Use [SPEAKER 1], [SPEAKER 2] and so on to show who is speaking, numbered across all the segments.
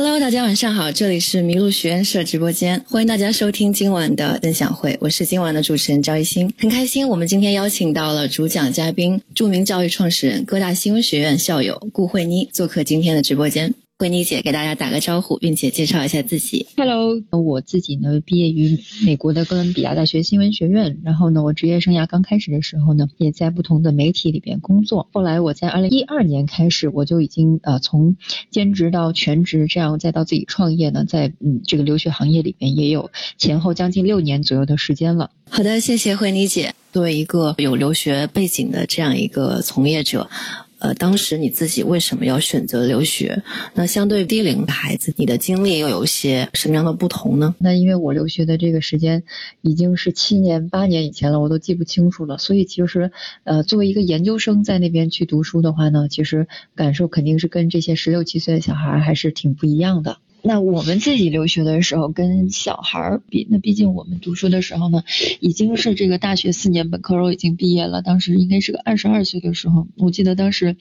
[SPEAKER 1] Hello，大家晚上好，这里是麋鹿学院社直播间，欢迎大家收听今晚的分享会，我是今晚的主持人赵一新，很开心我们今天邀请到了主讲嘉宾，著名教育创始人、各大新闻学院校友顾慧妮做客今天的直播间。慧妮姐给大家打个招呼，并且介绍一下自己。
[SPEAKER 2] Hello，我自己呢毕业于美国的哥伦比亚大学新闻学院，然后呢我职业生涯刚开始的时候呢也在不同的媒体里边工作，后来我在二零一二年开始我就已经呃从兼职到全职，这样再到自己创业呢，在嗯这个留学行业里边也有前后将近六年左右的时间了。
[SPEAKER 1] 好的，谢谢慧妮姐。作为一个有留学背景的这样一个从业者。呃，当时你自己为什么要选择留学？那相对低龄的孩子，你的经历又有些什么样的不同呢？
[SPEAKER 2] 那因为我留学的这个时间已经是七年、八年以前了，我都记不清楚了。所以其实，呃，作为一个研究生在那边去读书的话呢，其实感受肯定是跟这些十六七岁的小孩还是挺不一样的。那我们自己留学的时候跟小孩儿比，那毕竟我们读书的时候呢，已经是这个大学四年本科都已经毕业了，当时应该是个二十二岁的时候，我记得当时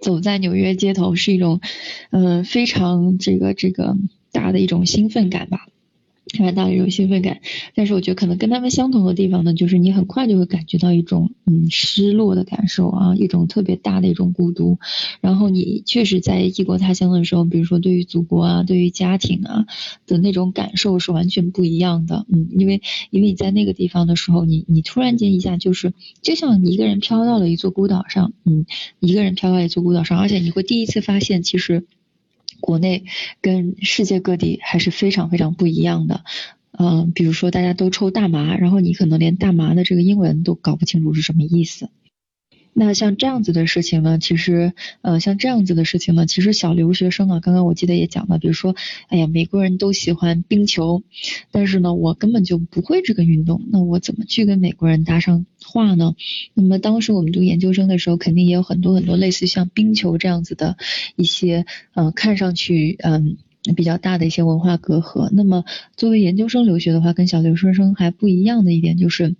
[SPEAKER 2] 走在纽约街头是一种，嗯，非常这个这个大的一种兴奋感吧。非常大的一种兴奋感，但是我觉得可能跟他们相同的地方呢，就是你很快就会感觉到一种嗯失落的感受啊，一种特别大的一种孤独。然后你确实在异国他乡的时候，比如说对于祖国啊，对于家庭啊的那种感受是完全不一样的。嗯，因为因为你在那个地方的时候，你你突然间一下就是就像一个人飘到了一座孤岛上，嗯，一个人飘到一座孤岛上，而且你会第一次发现其实。国内跟世界各地还是非常非常不一样的，嗯，比如说大家都抽大麻，然后你可能连大麻的这个英文都搞不清楚是什么意思。那像这样子的事情呢，其实，呃，像这样子的事情呢，其实小留学生啊，刚刚我记得也讲了，比如说，哎呀，美国人都喜欢冰球，但是呢，我根本就不会这个运动，那我怎么去跟美国人搭上话呢？那么当时我们读研究生的时候，肯定也有很多很多类似像冰球这样子的一些，嗯，看上去，嗯，比较大的一些文化隔阂。那么作为研究生留学的话，跟小留学生还不一样的一点就是。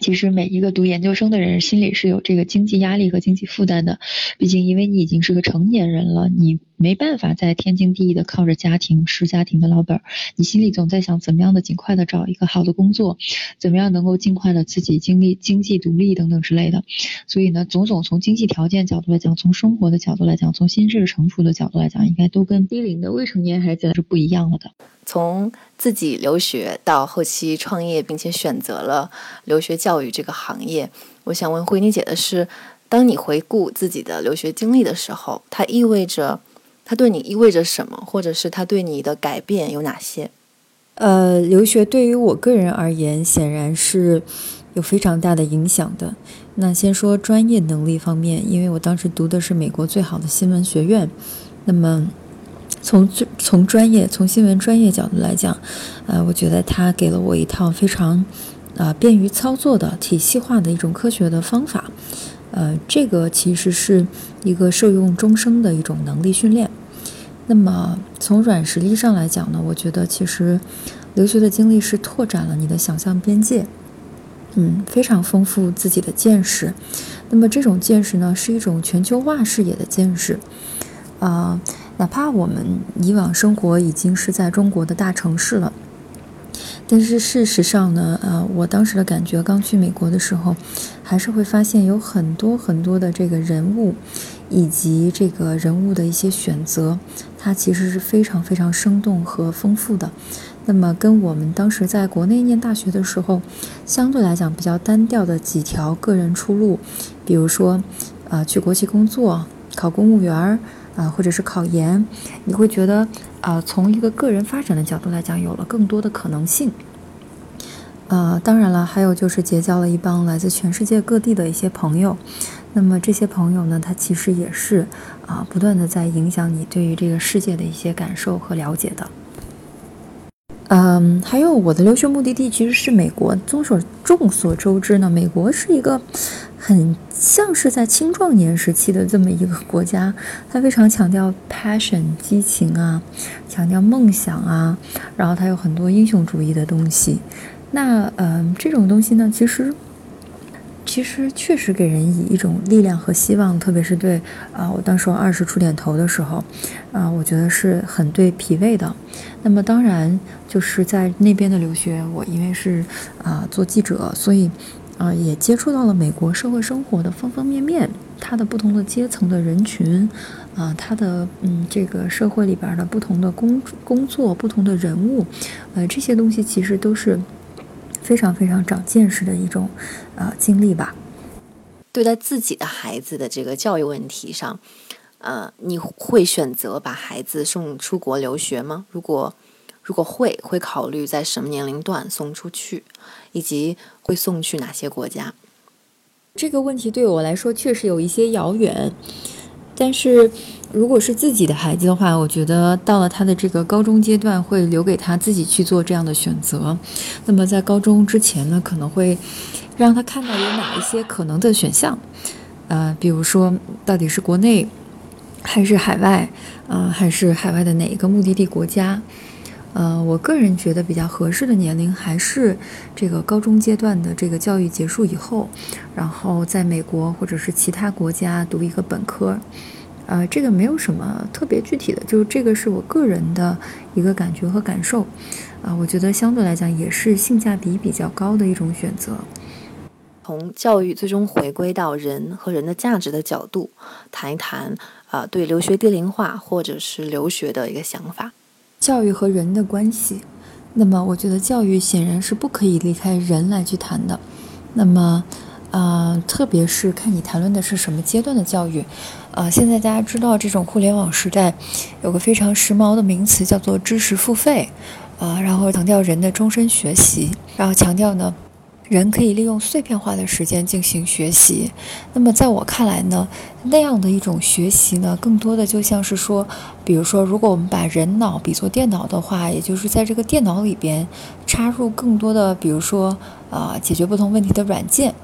[SPEAKER 2] 其实每一个读研究生的人心里是有这个经济压力和经济负担的，毕竟因为你已经是个成年人了，你没办法再天经地义的靠着家庭吃家庭的老本儿，你心里总在想怎么样的尽快的找一个好的工作，怎么样能够尽快的自己经历经济独立等等之类的。所以呢，总总从经济条件角度来讲，从生活的角度来讲，从心智成熟的角度来讲，应该都跟低龄的未成年孩子是不一样了的。
[SPEAKER 1] 从自己留学到后期创业，并且选择了留学教育这个行业，我想问慧妮姐的是：当你回顾自己的留学经历的时候，它意味着，它对你意味着什么，或者是它对你的改变有哪些？
[SPEAKER 3] 呃，留学对于我个人而言，显然是有非常大的影响的。那先说专业能力方面，因为我当时读的是美国最好的新闻学院，那么。从最从专业从新闻专业角度来讲，呃，我觉得他给了我一套非常啊便于操作的体系化的一种科学的方法，呃，这个其实是一个受用终生的一种能力训练。那么从软实力上来讲呢，我觉得其实留学的经历是拓展了你的想象边界，嗯，非常丰富自己的见识。那么这种见识呢，是一种全球化视野的见识，啊。哪怕我们以往生活已经是在中国的大城市了，但是事实上呢，呃，我当时的感觉，刚去美国的时候，还是会发现有很多很多的这个人物，以及这个人物的一些选择，它其实是非常非常生动和丰富的。那么跟我们当时在国内念大学的时候，相对来讲比较单调的几条个人出路，比如说，呃，去国企工作，考公务员儿。啊，或者是考研，你会觉得啊，从一个个人发展的角度来讲，有了更多的可能性。呃，当然了，还有就是结交了一帮来自全世界各地的一些朋友。那么这些朋友呢，他其实也是啊，不断的在影响你对于这个世界的一些感受和了解的。嗯，还有我的留学目的地其实是美国。众所众所周知呢，美国是一个。很像是在青壮年时期的这么一个国家，它非常强调 passion 激情啊，强调梦想啊，然后它有很多英雄主义的东西。那嗯，这种东西呢，其实其实确实给人以一种力量和希望，特别是对啊，我当时二十出点头的时候，啊，我觉得是很对脾胃的。那么当然就是在那边的留学，我因为是啊做记者，所以啊也接触到了美国社会生活的方方面面，它的不同的阶层的人群，啊，它的嗯这个社会里边的不同的工工作、不同的人物，呃，这些东西其实都是。非常非常长见识的一种，呃，经历吧。
[SPEAKER 1] 对待自己的孩子的这个教育问题上，呃，你会选择把孩子送出国留学吗？如果如果会，会考虑在什么年龄段送出去，以及会送去哪些国家？
[SPEAKER 3] 这个问题对我来说确实有一些遥远，但是。如果是自己的孩子的话，我觉得到了他的这个高中阶段，会留给他自己去做这样的选择。那么在高中之前呢，可能会让他看到有哪一些可能的选项，呃，比如说到底是国内还是海外，啊，还是海外的哪一个目的地国家？呃，我个人觉得比较合适的年龄还是这个高中阶段的这个教育结束以后，然后在美国或者是其他国家读一个本科。呃，这个没有什么特别具体的，就是这个是我个人的一个感觉和感受，啊，我觉得相对来讲也是性价比比较高的一种选择。
[SPEAKER 1] 从教育最终回归到人和人的价值的角度，谈一谈啊，对留学低龄化或者是留学的一个想法。
[SPEAKER 3] 教育和人的关系，那么我觉得教育显然是不可以离开人来去谈的。那么。呃，特别是看你谈论的是什么阶段的教育，呃，现在大家知道这种互联网时代，有个非常时髦的名词叫做知识付费，啊，然后强调人的终身学习，然后强调呢，人可以利用碎片化的时间进行学习。那么在我看来呢，那样的一种学习呢，更多的就像是说，比如说，如果我们把人脑比作电脑的话，也就是在这个电脑里边插入更多的，比如说，啊，解决不同问题的软件。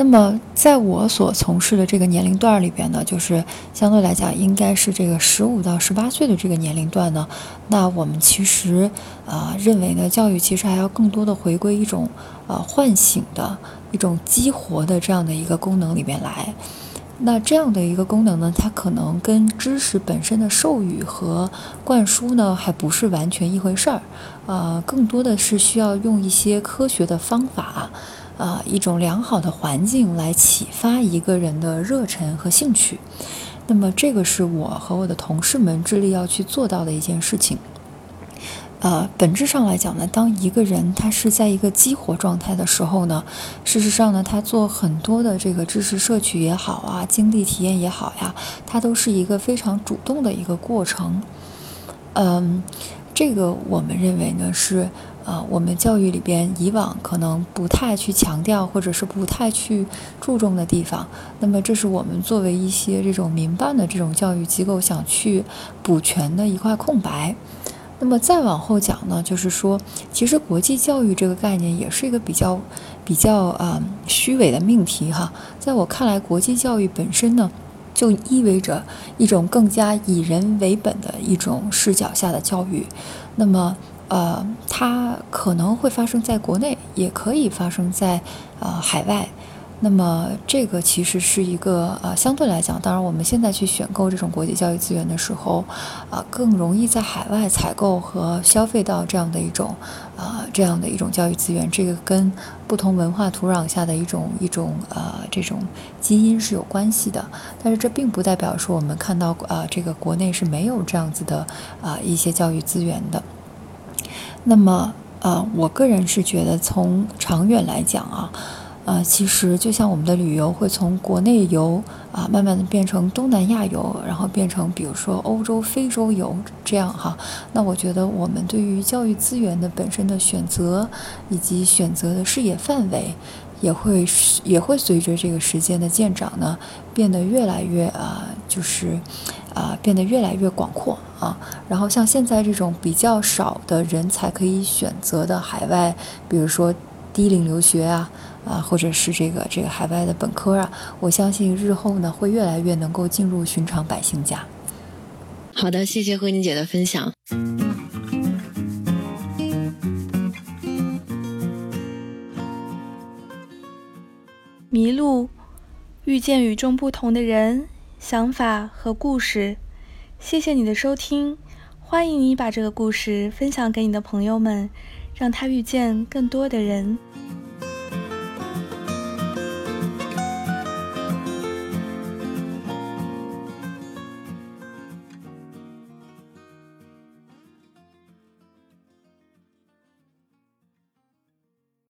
[SPEAKER 3] 那么，在我所从事的这个年龄段里边呢，就是相对来讲，应该是这个十五到十八岁的这个年龄段呢。那我们其实啊，认为呢，教育其实还要更多的回归一种呃唤醒的一种激活的这样的一个功能里边来。那这样的一个功能呢，它可能跟知识本身的授予和灌输呢，还不是完全一回事儿。呃，更多的是需要用一些科学的方法。啊，一种良好的环境来启发一个人的热忱和兴趣，那么这个是我和我的同事们致力要去做到的一件事情。呃，本质上来讲呢，当一个人他是在一个激活状态的时候呢，事实上呢，他做很多的这个知识摄取也好啊，经历体验也好呀，它都是一个非常主动的一个过程。嗯，这个我们认为呢是。啊，我们教育里边以往可能不太去强调，或者是不太去注重的地方，那么这是我们作为一些这种民办的这种教育机构想去补全的一块空白。那么再往后讲呢，就是说，其实国际教育这个概念也是一个比较比较啊虚伪的命题哈。在我看来，国际教育本身呢，就意味着一种更加以人为本的一种视角下的教育。那么。呃，它可能会发生在国内，也可以发生在呃海外。那么这个其实是一个呃相对来讲，当然我们现在去选购这种国际教育资源的时候，啊更容易在海外采购和消费到这样的一种啊这样的一种教育资源。这个跟不同文化土壤下的一种一种呃这种基因是有关系的。但是这并不代表说我们看到啊这个国内是没有这样子的啊一些教育资源的。那么，呃，我个人是觉得，从长远来讲啊，呃，其实就像我们的旅游会从国内游啊，慢慢的变成东南亚游，然后变成比如说欧洲、非洲游这样哈。那我觉得，我们对于教育资源的本身的选择，以及选择的视野范围，也会也会随着这个时间的渐长呢，变得越来越啊，就是。啊，变得越来越广阔啊。然后像现在这种比较少的人才可以选择的海外，比如说低龄留学啊，啊，或者是这个这个海外的本科啊，我相信日后呢会越来越能够进入寻常百姓家。
[SPEAKER 1] 好的，谢谢慧妮姐的分享。
[SPEAKER 4] 迷路，遇见与众不同的人、想法和故事。谢谢你的收听，欢迎你把这个故事分享给你的朋友们，让他遇见更多的人。